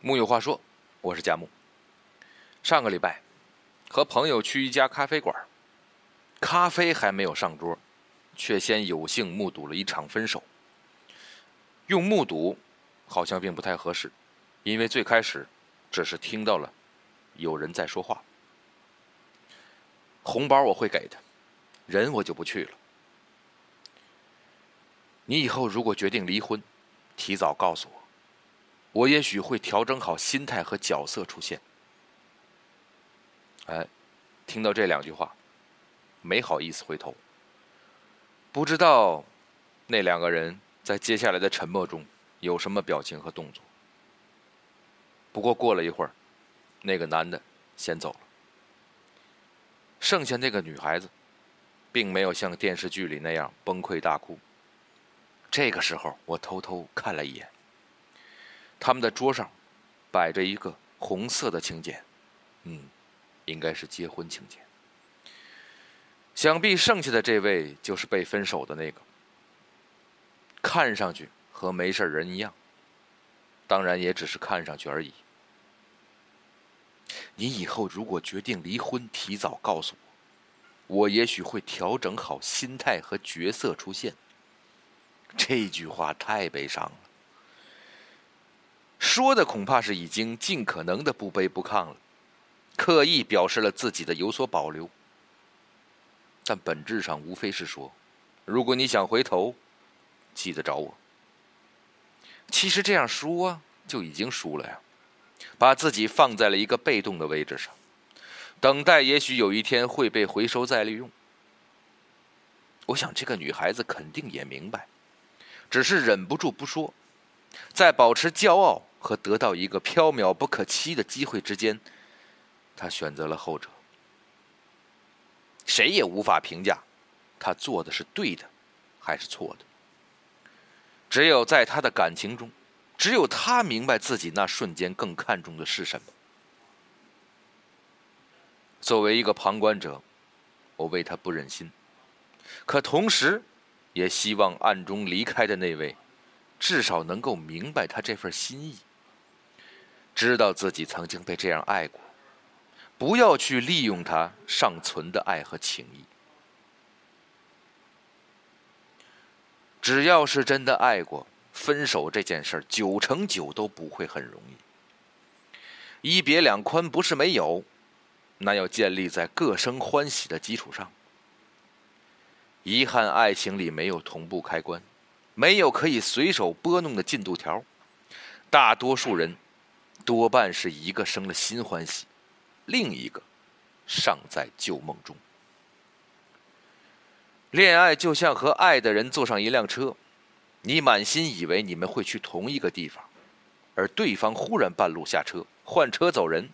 木有话说，我是佳木。上个礼拜和朋友去一家咖啡馆，咖啡还没有上桌，却先有幸目睹了一场分手。用目睹好像并不太合适，因为最开始只是听到了有人在说话。红包我会给的，人我就不去了。你以后如果决定离婚，提早告诉我。我也许会调整好心态和角色出现。哎，听到这两句话，没好意思回头。不知道那两个人在接下来的沉默中有什么表情和动作。不过过了一会儿，那个男的先走了，剩下那个女孩子，并没有像电视剧里那样崩溃大哭。这个时候，我偷偷看了一眼。他们的桌上摆着一个红色的请柬，嗯，应该是结婚请柬。想必剩下的这位就是被分手的那个，看上去和没事人一样，当然也只是看上去而已。你以后如果决定离婚，提早告诉我，我也许会调整好心态和角色出现。这句话太悲伤了。说的恐怕是已经尽可能的不卑不亢了，刻意表示了自己的有所保留，但本质上无非是说：如果你想回头，记得找我。其实这样说啊就已经输了呀，把自己放在了一个被动的位置上，等待也许有一天会被回收再利用。我想这个女孩子肯定也明白，只是忍不住不说，在保持骄傲。和得到一个缥缈不可期的机会之间，他选择了后者。谁也无法评价他做的是对的还是错的。只有在他的感情中，只有他明白自己那瞬间更看重的是什么。作为一个旁观者，我为他不忍心，可同时，也希望暗中离开的那位，至少能够明白他这份心意。知道自己曾经被这样爱过，不要去利用他尚存的爱和情谊。只要是真的爱过，分手这件事九成九都不会很容易。一别两宽不是没有，那要建立在各生欢喜的基础上。遗憾爱情里没有同步开关，没有可以随手拨弄的进度条，大多数人。多半是一个生了新欢喜，另一个尚在旧梦中。恋爱就像和爱的人坐上一辆车，你满心以为你们会去同一个地方，而对方忽然半路下车换车走人。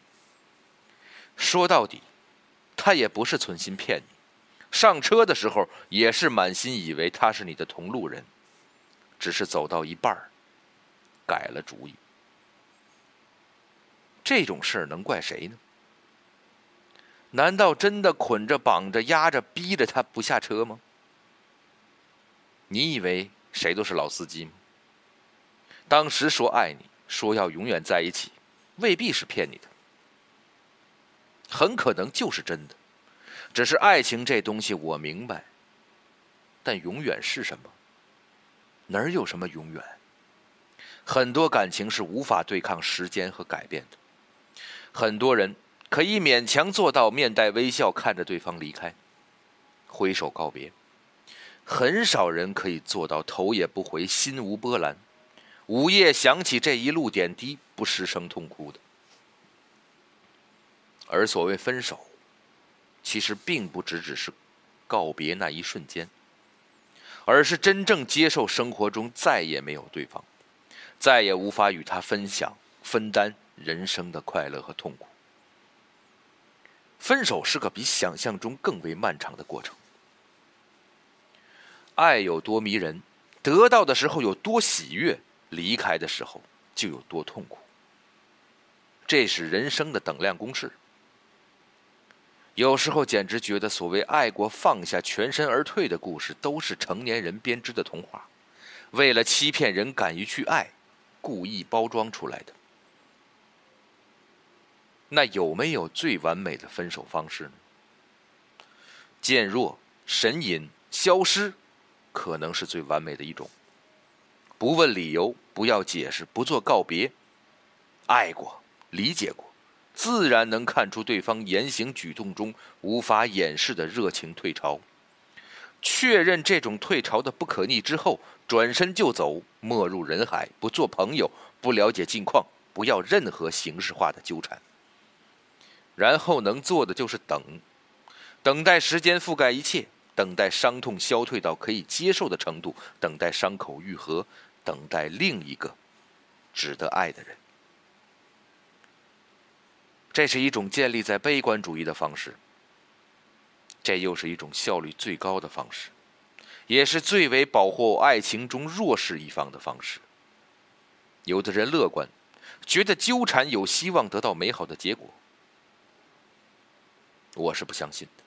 说到底，他也不是存心骗你，上车的时候也是满心以为他是你的同路人，只是走到一半改了主意。这种事儿能怪谁呢？难道真的捆着、绑着、压着、逼着他不下车吗？你以为谁都是老司机？当时说爱你，说要永远在一起，未必是骗你的，很可能就是真的。只是爱情这东西，我明白。但永远是什么？哪儿有什么永远？很多感情是无法对抗时间和改变的。很多人可以勉强做到面带微笑看着对方离开，挥手告别；很少人可以做到头也不回心无波澜，午夜想起这一路点滴不失声痛哭的。而所谓分手，其实并不只只是告别那一瞬间，而是真正接受生活中再也没有对方，再也无法与他分享分担。人生的快乐和痛苦，分手是个比想象中更为漫长的过程。爱有多迷人，得到的时候有多喜悦，离开的时候就有多痛苦。这是人生的等量公式。有时候简直觉得，所谓爱过放下、全身而退的故事，都是成年人编织的童话，为了欺骗人敢于去爱，故意包装出来的。那有没有最完美的分手方式呢？渐弱、神隐、消失，可能是最完美的一种。不问理由，不要解释，不做告别。爱过，理解过，自然能看出对方言行举动中无法掩饰的热情退潮。确认这种退潮的不可逆之后，转身就走，没入人海，不做朋友，不了解近况，不要任何形式化的纠缠。然后能做的就是等，等待时间覆盖一切，等待伤痛消退到可以接受的程度，等待伤口愈合，等待另一个值得爱的人。这是一种建立在悲观主义的方式。这又是一种效率最高的方式，也是最为保护爱情中弱势一方的方式。有的人乐观，觉得纠缠有希望得到美好的结果，我是不相信的。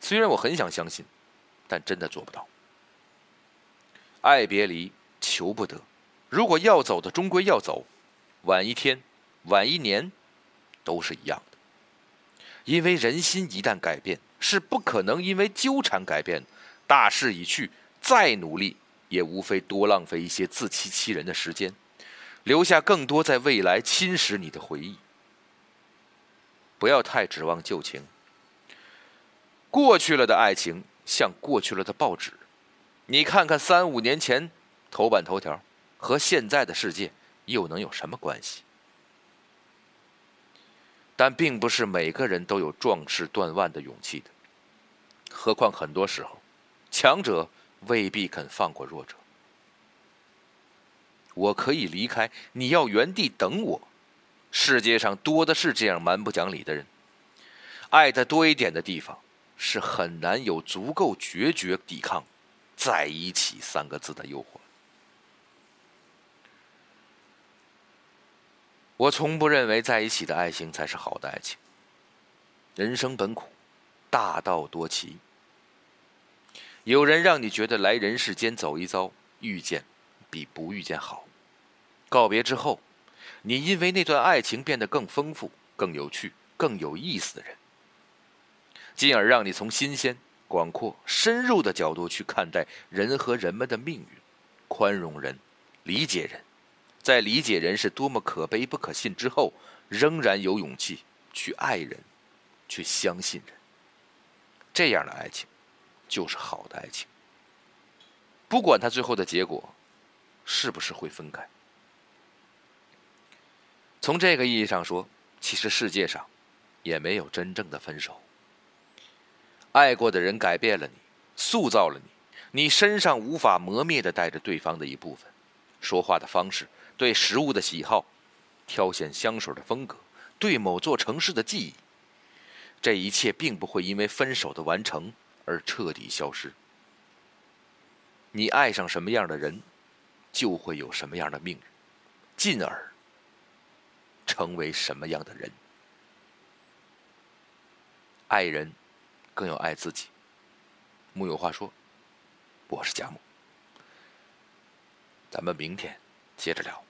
虽然我很想相信，但真的做不到。爱别离，求不得。如果要走的，终归要走，晚一天，晚一年，都是一样的。因为人心一旦改变，是不可能因为纠缠改变的。大势已去，再努力也无非多浪费一些自欺欺人的时间，留下更多在未来侵蚀你的回忆。不要太指望旧情。过去了的爱情像过去了的报纸，你看看三五年前头版头条，和现在的世界又能有什么关系？但并不是每个人都有壮士断腕的勇气的，何况很多时候，强者未必肯放过弱者。我可以离开，你要原地等我。世界上多的是这样蛮不讲理的人。爱的多一点的地方，是很难有足够决绝抵抗“在一起”三个字的诱惑。我从不认为在一起的爱情才是好的爱情。人生本苦，大道多奇。有人让你觉得来人世间走一遭，遇见比不遇见好。告别之后，你因为那段爱情变得更丰富、更有趣、更有意思的人，进而让你从新鲜、广阔、深入的角度去看待人和人们的命运，宽容人，理解人。在理解人是多么可悲不可信之后，仍然有勇气去爱人，去相信人。这样的爱情，就是好的爱情。不管他最后的结果，是不是会分开。从这个意义上说，其实世界上，也没有真正的分手。爱过的人改变了你，塑造了你，你身上无法磨灭的带着对方的一部分，说话的方式。对食物的喜好，挑选香水的风格，对某座城市的记忆，这一切并不会因为分手的完成而彻底消失。你爱上什么样的人，就会有什么样的命运，进而成为什么样的人。爱人，更要爱自己。木有话说，我是贾木，咱们明天接着聊。